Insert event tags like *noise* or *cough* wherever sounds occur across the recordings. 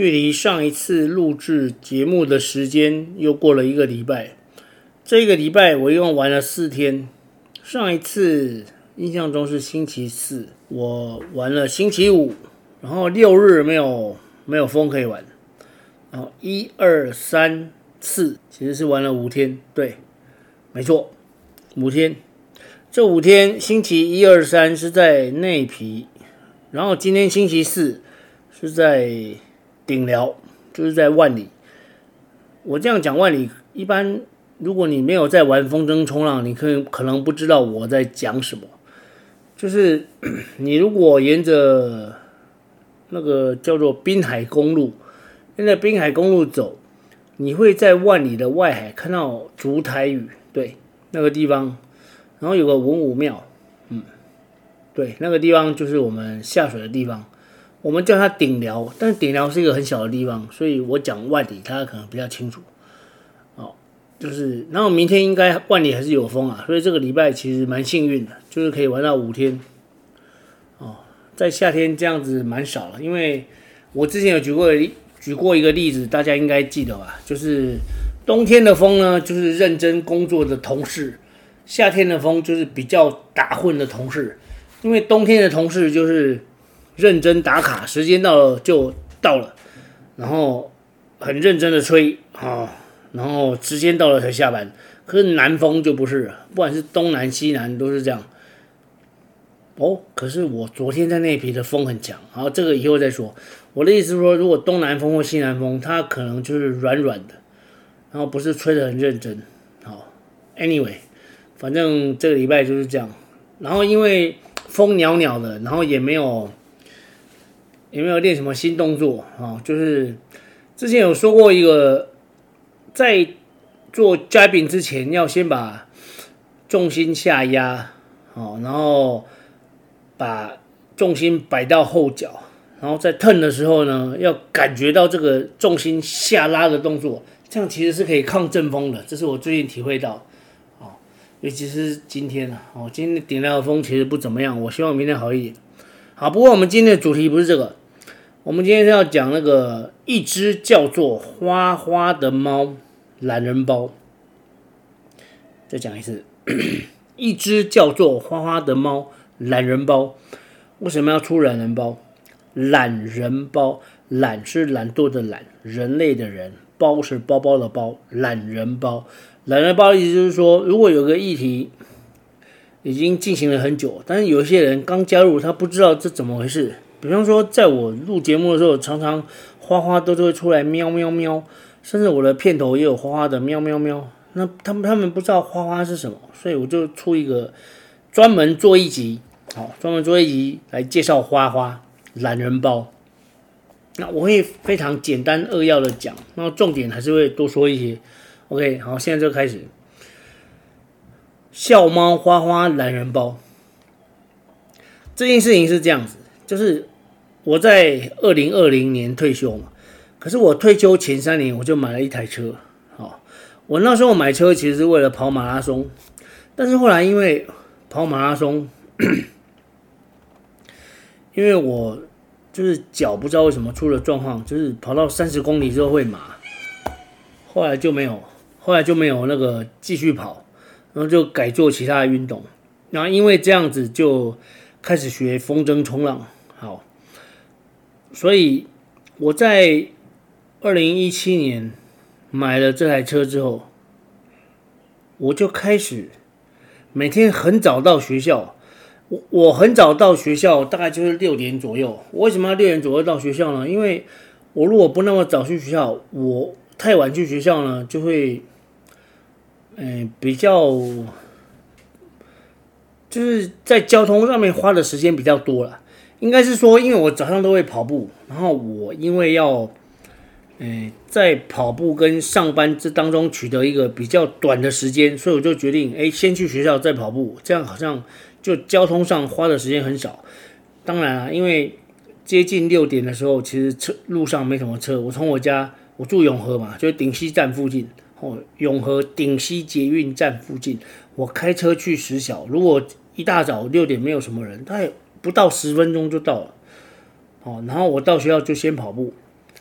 距离上一次录制节目的时间又过了一个礼拜，这个礼拜我一共玩了四天。上一次印象中是星期四，我玩了星期五，然后六日没有没有风可以玩，然后一二三四其实是玩了五天，对，没错，五天。这五天星期一二三是在内皮，然后今天星期四是在。顶寮就是在万里。我这样讲万里，一般如果你没有在玩风筝冲浪，你可以可能不知道我在讲什么。就是 *clears throat* 你如果沿着那个叫做滨海公路，沿着滨海公路走，你会在万里的外海看到烛台屿，对，那个地方，然后有个文武庙，嗯，对，那个地方就是我们下水的地方。我们叫它顶寮，但是顶寮是一个很小的地方，所以我讲万里，大家可能比较清楚。哦，就是，然后明天应该万里还是有风啊，所以这个礼拜其实蛮幸运的，就是可以玩到五天。哦，在夏天这样子蛮少了，因为我之前有举过举过一个例子，大家应该记得吧？就是冬天的风呢，就是认真工作的同事；夏天的风就是比较打混的同事。因为冬天的同事就是。认真打卡，时间到了就到了，然后很认真的吹啊，然后时间到了才下班。可是南风就不是了，不管是东南西南都是这样。哦，可是我昨天在内埤的风很强，然后这个以后再说。我的意思是说，如果东南风或西南风，它可能就是软软的，然后不是吹得很认真。好，Anyway，反正这个礼拜就是这样。然后因为风袅袅的，然后也没有。有没有练什么新动作啊？就是之前有说过一个，在做 jabbing 之前，要先把重心下压，哦，然后把重心摆到后脚，然后在腾的时候呢，要感觉到这个重心下拉的动作，这样其实是可以抗阵风的。这是我最近体会到，哦，尤其是今天啊，哦，今天顶到的风其实不怎么样，我希望明天好一点。好，不过我们今天的主题不是这个。我们今天是要讲那个一只叫做花花的猫懒人包。再讲一次，*clears throat* 一只叫做花花的猫懒人包。为什么要出懒人包？懒人包，懒是懒惰的懒，人类的人，包是包包的包，懒人包。懒人包的意思就是说，如果有个议题已经进行了很久，但是有些人刚加入，他不知道这怎么回事。比方说，在我录节目的时候，常常花花都是会出来喵喵喵，甚至我的片头也有花花的喵喵喵。那他们他们不知道花花是什么，所以我就出一个专门做一集，好，专门做一集来介绍花花懒人包。那我会非常简单扼要的讲，那重点还是会多说一些。OK，好，现在就开始。笑猫花花懒人包这件事情是这样子，就是。我在二零二零年退休嘛，可是我退休前三年我就买了一台车。好，我那时候买车其实是为了跑马拉松，但是后来因为跑马拉松，*clears throat* 因为我就是脚不知道为什么出了状况，就是跑到三十公里之后会麻，后来就没有，后来就没有那个继续跑，然后就改做其他的运动，然后因为这样子就开始学风筝冲浪。所以我在二零一七年买了这台车之后，我就开始每天很早到学校。我我很早到学校，大概就是六点左右。我为什么要六点左右到学校呢？因为我如果不那么早去学校，我太晚去学校呢，就会嗯、比较就是在交通上面花的时间比较多了。应该是说，因为我早上都会跑步，然后我因为要诶，在跑步跟上班这当中取得一个比较短的时间，所以我就决定，诶，先去学校再跑步，这样好像就交通上花的时间很少。当然了，因为接近六点的时候，其实车路上没什么车。我从我家，我住永和嘛，就是顶溪站附近，哦，永和顶溪捷运站附近，我开车去实小，如果一大早六点没有什么人，大概不到十分钟就到了。哦，然后我到学校就先跑步，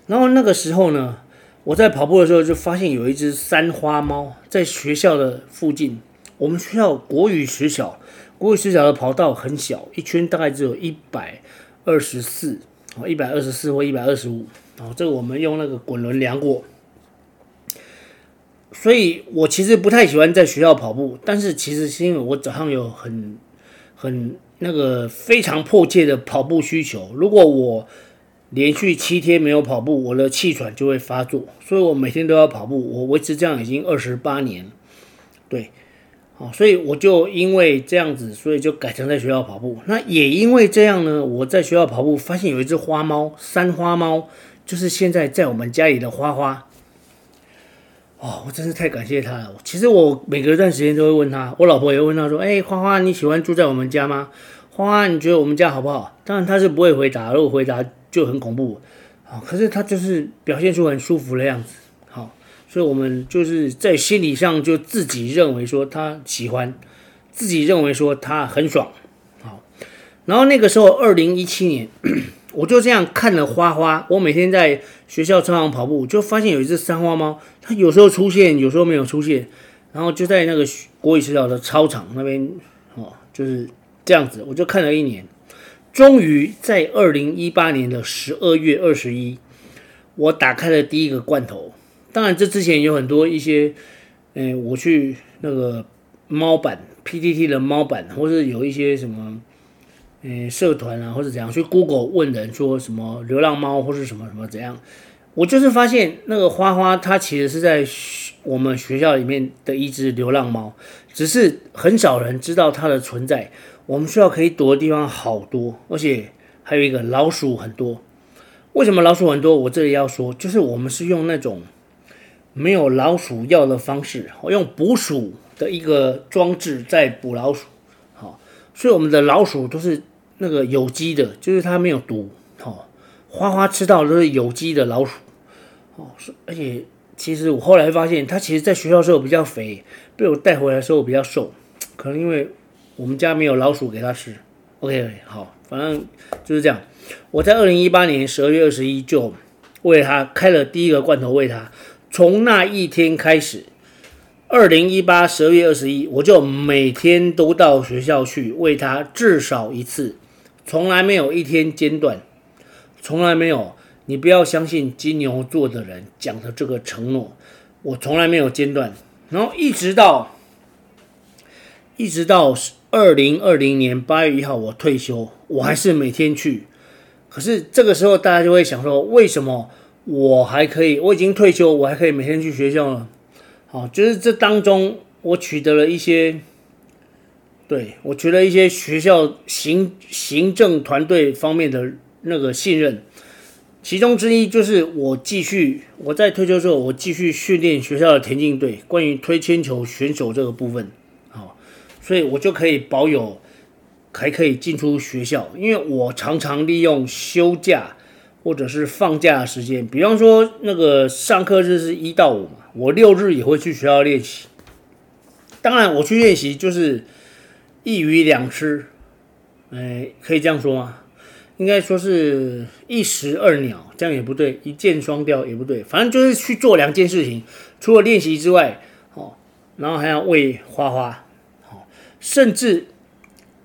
然后那个时候呢，我在跑步的时候就发现有一只三花猫在学校的附近。我们学校国语学校，国语学校的跑道很小，一圈大概只有一百二十四，哦，一百二十四或一百二十五，哦，这个我们用那个滚轮量过。所以我其实不太喜欢在学校跑步，但是其实是因为我早上有很很。那个非常迫切的跑步需求，如果我连续七天没有跑步，我的气喘就会发作，所以我每天都要跑步。我维持这样已经二十八年，对，好，所以我就因为这样子，所以就改成在学校跑步。那也因为这样呢，我在学校跑步，发现有一只花猫，三花猫，就是现在在我们家里的花花。哦，我真是太感谢他了。其实我每隔一段时间都会问他，我老婆也会问他说：“哎，花花，你喜欢住在我们家吗？花花，你觉得我们家好不好？”当然他是不会回答，如果回答就很恐怖。好，可是他就是表现出很舒服的样子。好，所以我们就是在心理上就自己认为说他喜欢，自己认为说他很爽。好，然后那个时候二零一七年。我就这样看了花花，我每天在学校操场跑步，就发现有一只三花猫，它有时候出现，有时候没有出现，然后就在那个国语学校的操场那边，哦，就是这样子，我就看了一年，终于在二零一八年的十二月二十一，我打开了第一个罐头。当然，这之前有很多一些，嗯、我去那个猫版 PTT 的猫版，或是有一些什么。诶，社团啊，或者怎样去 Google 问人说什么流浪猫或是什么什么怎样？我就是发现那个花花，它其实是在我们学校里面的一只流浪猫，只是很少人知道它的存在。我们学校可以躲的地方好多，而且还有一个老鼠很多。为什么老鼠很多？我这里要说，就是我们是用那种没有老鼠药的方式，我用捕鼠的一个装置在捕老鼠。好，所以我们的老鼠都是。那个有机的，就是它没有毒，哦，花花吃到的都是有机的老鼠，哦，而且其实我后来发现，它其实在学校的时候比较肥，被我带回来的时候比较瘦，可能因为我们家没有老鼠给它吃。OK，好，反正就是这样。我在二零一八年十二月二十一就喂它开了第一个罐头喂它，从那一天开始。二零一八十二月二十一，我就每天都到学校去喂它至少一次。从来没有一天间断，从来没有。你不要相信金牛座的人讲的这个承诺，我从来没有间断。然后一直到一直到二零二零年八月一号我退休，我还是每天去。可是这个时候大家就会想说，为什么我还可以？我已经退休，我还可以每天去学校呢？好，就是这当中我取得了一些。对，我觉得一些学校行行政团队方面的那个信任，其中之一就是我继续我在退休之后，我继续训练学校的田径队，关于推铅球选手这个部分，好，所以我就可以保有还可以进出学校，因为我常常利用休假或者是放假的时间，比方说那个上课日是一到五嘛，我六日也会去学校练习。当然，我去练习就是。一鱼两吃，哎，可以这样说吗？应该说是一石二鸟，这样也不对，一箭双雕也不对，反正就是去做两件事情，除了练习之外，哦，然后还要喂花花，哦，甚至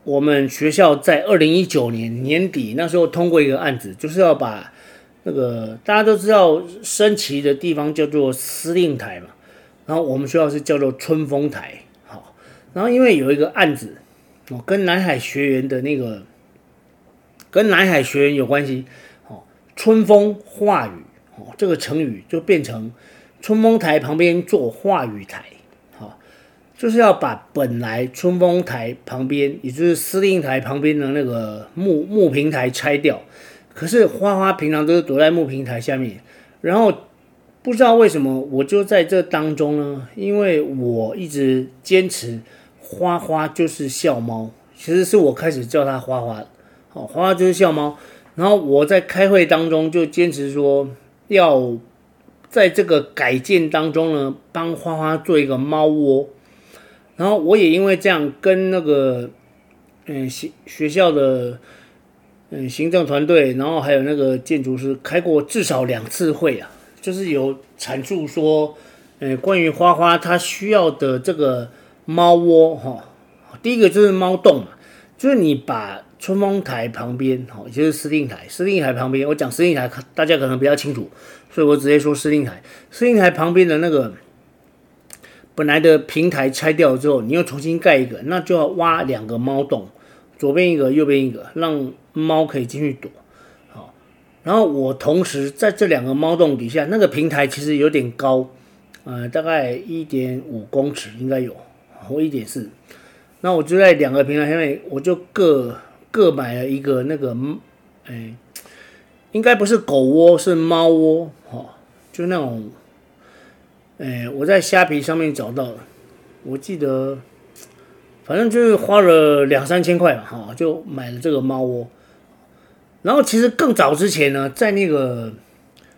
我们学校在二零一九年年底那时候通过一个案子，就是要把那个大家都知道升旗的地方叫做司令台嘛，然后我们学校是叫做春风台，好，然后因为有一个案子。哦，跟南海学员的那个，跟南海学员有关系。哦，春风化雨，哦，这个成语就变成春风台旁边做化雨台，好、哦，就是要把本来春风台旁边，也就是司令台旁边的那个木木平台拆掉。可是花花平常都是躲在木平台下面，然后不知道为什么，我就在这当中呢，因为我一直坚持花花就是笑猫，其实是我开始叫它花花，好，花花就是笑猫。然后我在开会当中就坚持说，要在这个改建当中呢，帮花花做一个猫窝。然后我也因为这样跟那个嗯学学校的嗯行政团队，然后还有那个建筑师开过至少两次会啊，就是有阐述说，嗯关于花花它需要的这个猫窝哈，第一个就是猫洞嘛，就是你把。春风台旁边，好，也就是司令台。司令台旁边，我讲司令台，大家可能比较清楚，所以我直接说司令台。司令台旁边的那个本来的平台拆掉之后，你又重新盖一个，那就要挖两个猫洞，左边一个，右边一个，让猫可以进去躲。好，然后我同时在这两个猫洞底下，那个平台其实有点高，呃，大概一点五公尺应该有，我一点四。那我就在两个平台上面，我就各。各买了一个那个，哎，应该不是狗窝，是猫窝，哈，就那种，哎，我在虾皮上面找到的，我记得，反正就是花了两三千块吧，哈，就买了这个猫窝。然后其实更早之前呢，在那个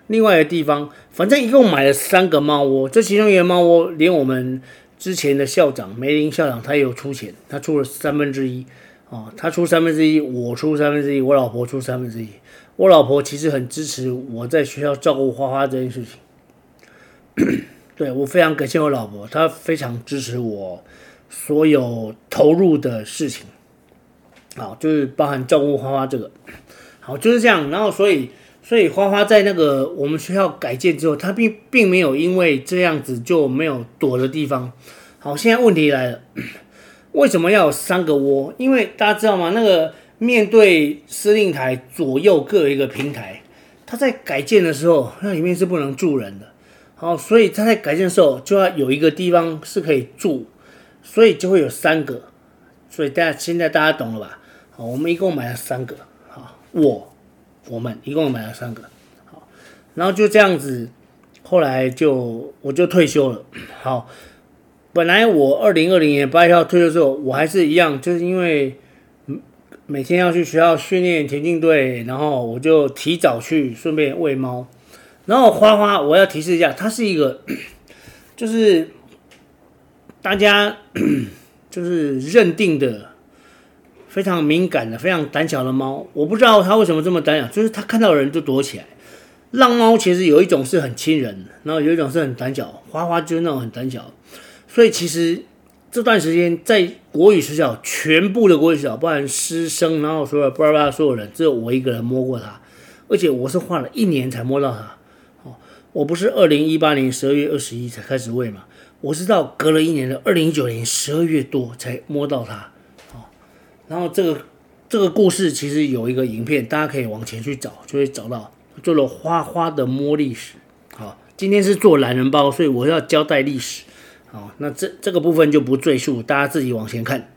另外的地方，反正一共买了三个猫窝，这其中一个猫窝，连我们之前的校长梅林校长他也有出钱，他出了三分之一。哦，他出三分之一，我出三分之一，我老婆出三分之一。我老婆其实很支持我在学校照顾花花这件事情。*clears throat* 对，我非常感谢我老婆，她非常支持我所有投入的事情。好，就是包含照顾花花这个。好，就是这样。然后，所以，所以花花在那个我们学校改建之后，它并并没有因为这样子就没有躲的地方。好，现在问题来了。*coughs* 为什么要有三个？窝？因为大家知道吗？那个？面对司令台左右各一个？平台，它在改建的时候，那里面是不能住人的。好，所以它在改建的时候就要有一个？地方是可以住，所以就会有三个。所以大家现在大家懂了吧？好，我们一共买了三个。好，我我们一共买了三个。好，然后就这样子，后来就我就退休了。好。本来我二零二零年八月号退休之后，我还是一样，就是因为每天要去学校训练田径队，然后我就提早去顺便喂猫。然后花花，我要提示一下，它是一个，就是大家 *clears throat* 就是认定的非常敏感的、非常胆小的猫。我不知道它为什么这么胆小，就是它看到人就躲起来。浪猫其实有一种是很亲人，然后有一种是很胆小。花花就是那种很胆小。所以其实这段时间在国语学校，全部的国语学校，包含师生，然后所有巴拉巴拉所有人，只有我一个人摸过它，而且我是花了一年才摸到它。哦，我不是二零一八年十二月二十一才开始喂嘛，我是到隔了一年的二零一九年十二月多才摸到它。然后这个这个故事其实有一个影片，大家可以往前去找，就会找到做了花花的摸历史。好，今天是做懒人包，所以我要交代历史。好，那这这个部分就不赘述，大家自己往前看。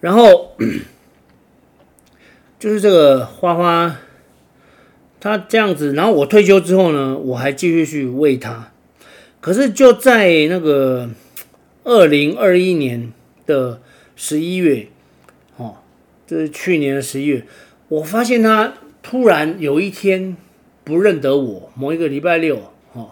然后 *clears throat* 就是这个花花，他这样子。然后我退休之后呢，我还继续去喂他。可是就在那个二零二一年的十一月，这是去年的十一月，我发现他突然有一天不认得我，某一个礼拜六，哦，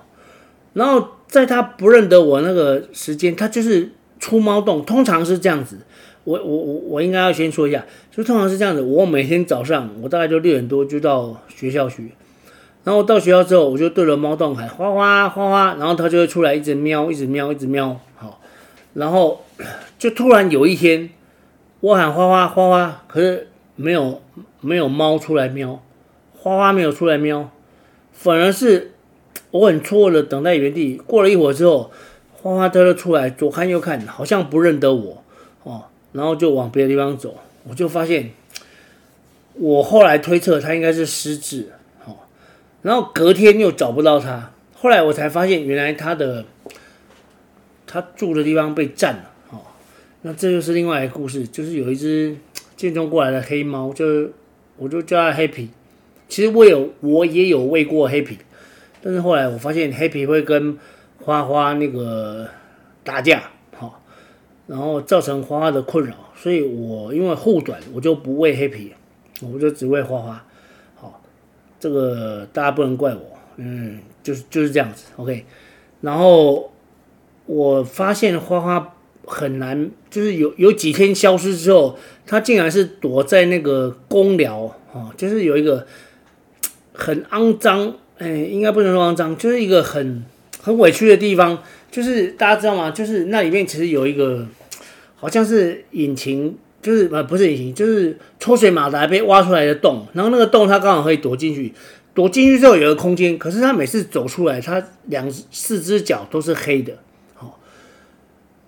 然后。在他不认得我那个时间，他就是出猫洞，通常是这样子。我我我我应该要先说一下，就通常是这样子。我每天早上，我大概就六点多就到学校去，然后到学校之后，我就对着猫洞喊花花花花，然后它就会出来一直喵，一直喵，一直喵。好，然后就突然有一天，我喊花花花花，可是没有没有猫出来喵，花花没有出来喵，反而是。我很错愕的等在原地，过了一会儿之后，花花它就出来，左看右看，好像不认得我哦，然后就往别的地方走。我就发现，我后来推测它应该是失智哦，然后隔天又找不到它，后来我才发现原来它的它住的地方被占了，那这就是另外一个故事，就是有一只建中过来的黑猫，就是我就叫它黑皮，其实我有我也有喂过黑皮。但是后来我发现黑皮会跟花花那个打架，好，然后造成花花的困扰，所以我因为护短，我就不喂黑皮，我就只喂花花。好，这个大家不能怪我，嗯，就是就是这样子，OK。然后我发现花花很难，就是有有几天消失之后，他竟然是躲在那个公寮，哦，就是有一个很肮脏。哎，应该不能说肮脏，就是一个很很委屈的地方。就是大家知道吗？就是那里面其实有一个，好像是引擎，就是呃不是引擎，就是抽水马达被挖出来的洞。然后那个洞它刚好可以躲进去，躲进去之后有个空间。可是它每次走出来，它两四只脚都是黑的。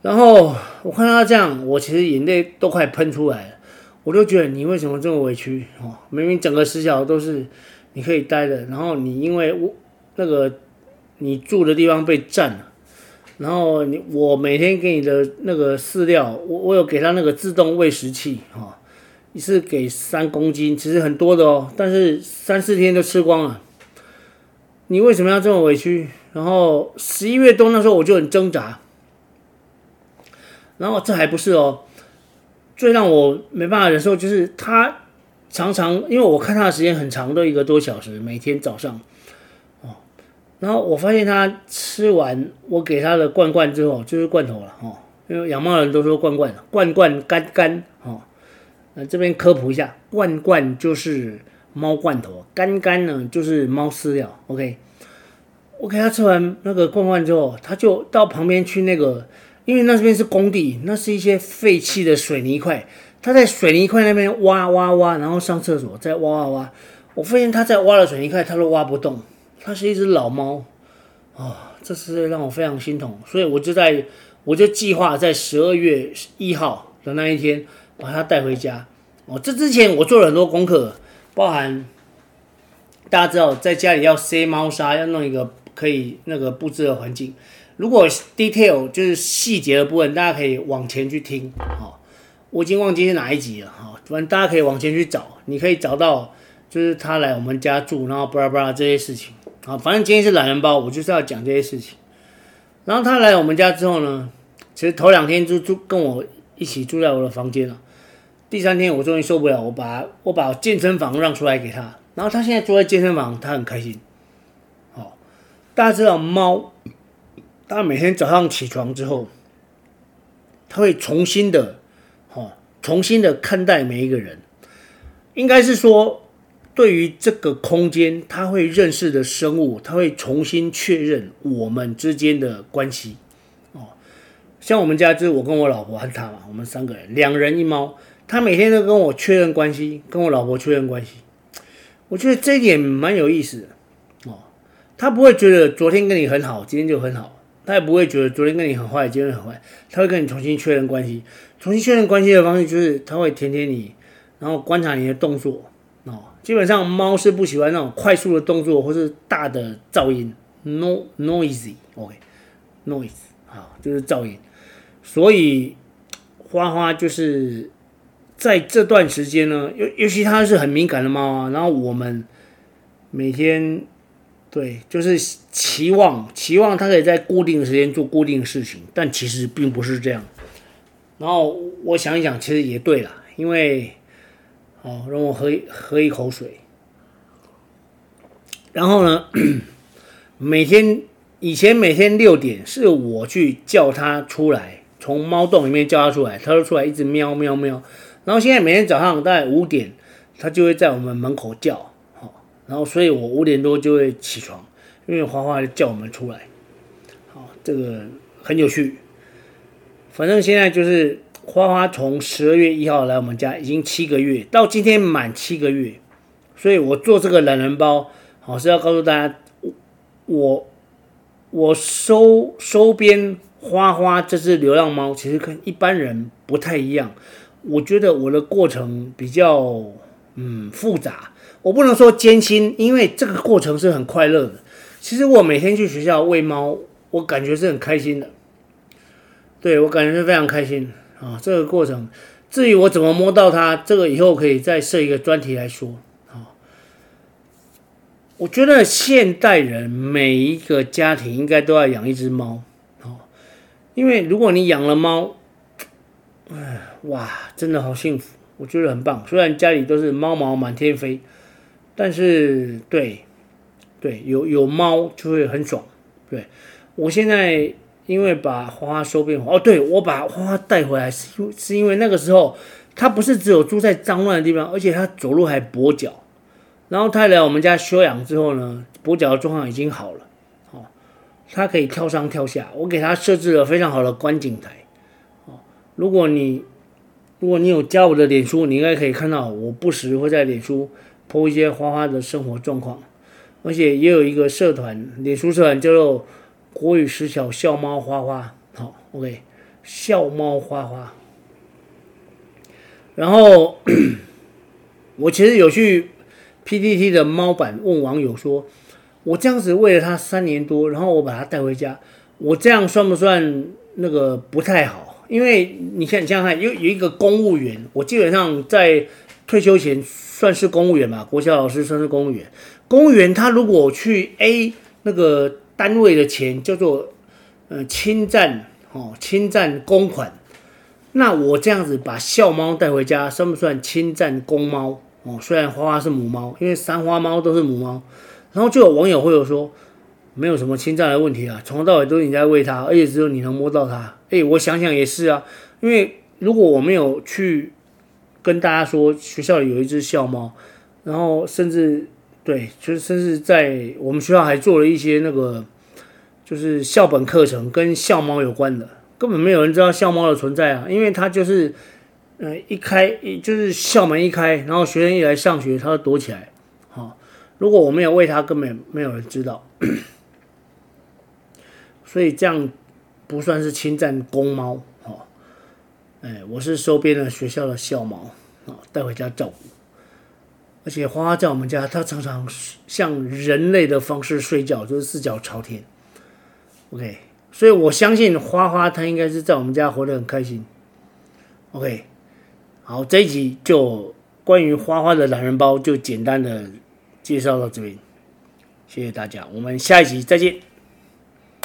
然后我看到这样，我其实眼泪都快喷出来了。我就觉得你为什么这么委屈？哦，明明整个死角都是。你可以待的，然后你因为我那个你住的地方被占了，然后你我每天给你的那个饲料，我我有给他那个自动喂食器哈，一次给三公斤，其实很多的哦，但是三四天就吃光了。你为什么要这么委屈？然后十一月冬那时候我就很挣扎，然后这还不是哦，最让我没办法忍受就是他。常常因为我看他的时间很长，都一个多小时，每天早上，哦，然后我发现他吃完我给他的罐罐之后，就是罐头了，哦，因为养猫人都说罐罐，罐罐干干，哦，那这边科普一下，罐罐就是猫罐头，干干呢就是猫饲料，OK，我给他吃完那个罐罐之后，他就到旁边去那个，因为那边是工地，那是一些废弃的水泥块。他在水泥块那边挖挖挖，然后上厕所再挖挖挖。我发现他在挖的水泥块，他都挖不动。他是一只老猫，啊、哦，这是让我非常心痛。所以我就在，我就计划在十二月一号的那一天把它带回家。哦，这之前我做了很多功课，包含大家知道在家里要塞猫砂，要弄一个可以那个布置的环境。如果 detail 就是细节的部分，大家可以往前去听，好、哦。我已经忘记是哪一集了哈，反正大家可以往前去找，你可以找到，就是他来我们家住，然后巴拉巴拉这些事情啊。反正今天是懒人包，我就是要讲这些事情。然后他来我们家之后呢，其实头两天就住跟我一起住在我的房间了。第三天我终于受不了，我把我把健身房让出来给他，然后他现在住在健身房，他很开心。好，大家知道猫，他每天早上起床之后，他会重新的。哦重新的看待每一个人，应该是说，对于这个空间，他会认识的生物，他会重新确认我们之间的关系。哦，像我们家就是我跟我老婆和他嘛，我们三个人，两人一猫，他每天都跟我确认关系，跟我老婆确认关系。我觉得这一点蛮有意思的。哦，他不会觉得昨天跟你很好，今天就很好，他也不会觉得昨天跟你很坏，今天很坏，他会跟你重新确认关系。重新确认关系的方式就是，它会舔舔你，然后观察你的动作。哦，基本上猫是不喜欢那种快速的动作或是大的噪音，no noisy，OK，noise，好，就是噪音。所以花花就是在这段时间呢，尤尤其它是很敏感的猫啊。然后我们每天对，就是期望期望它可以在固定的时间做固定的事情，但其实并不是这样。然后我想一想，其实也对了，因为，哦，让我喝喝一口水。然后呢，每天以前每天六点是我去叫它出来，从猫洞里面叫它出来，它就出来一直喵喵喵。然后现在每天早上大概五点，它就会在我们门口叫，然后所以我五点多就会起床，因为花花叫我们出来，好，这个很有趣。反正现在就是花花从十二月一号来我们家，已经七个月，到今天满七个月，所以我做这个懒人包，好是要告诉大家，我我收收编花花这只流浪猫，其实跟一般人不太一样。我觉得我的过程比较嗯复杂，我不能说艰辛，因为这个过程是很快乐的。其实我每天去学校喂猫，我感觉是很开心的。对，我感觉是非常开心啊！这个过程，至于我怎么摸到它，这个以后可以再设一个专题来说啊。我觉得现代人每一个家庭应该都要养一只猫，哦，因为如果你养了猫，哎，哇，真的好幸福，我觉得很棒。虽然家里都是猫毛满天飞，但是对，对，有有猫就会很爽。对，我现在因为把花花收编哦，对，我把花花带回来是是因为那个时候它不是只有住在脏乱的地方，而且它走路还跛脚。然后他来我们家休养之后呢，跛脚的状况已经好了，哦，他可以跳上跳下。我给他设置了非常好的观景台，哦，如果你如果你有加我的脸书，你应该可以看到我不时会在脸书 po 一些花花的生活状况，而且也有一个社团，脸书社团叫做“国语实小笑猫花花”，好，OK，笑猫花花。然后 *clears throat* 我其实有去。PTT 的猫版问网友说：“我这样子喂了它三年多，然后我把它带回家，我这样算不算那个不太好？因为你看，你想想看，有有一个公务员，我基本上在退休前算是公务员嘛，国小老师算是公务员。公务员他如果去 A 那个单位的钱叫做呃侵占哦，侵占公款，那我这样子把校猫带回家，算不算侵占公猫？”哦，虽然花花是母猫，因为三花猫都是母猫，然后就有网友会有说，没有什么侵占的问题啊，从头到尾都是你在喂它，而且只有你能摸到它。诶，我想想也是啊，因为如果我没有去跟大家说学校里有一只校猫，然后甚至对，就是甚至在我们学校还做了一些那个就是校本课程跟校猫有关的，根本没有人知道校猫的存在啊，因为它就是。嗯，一开一就是校门一开，然后学生一来上学，它就躲起来。好，如果我没有喂它，根本没有人知道。所以这样不算是侵占公猫。哎，我是收编了学校的校猫啊，带回家照顾。而且花花在我们家，它常常像人类的方式睡觉，就是四脚朝天。OK，所以我相信花花它应该是在我们家活得很开心。OK。好，这一集就关于花花的懒人包就简单的介绍到这边，谢谢大家，我们下一集再见。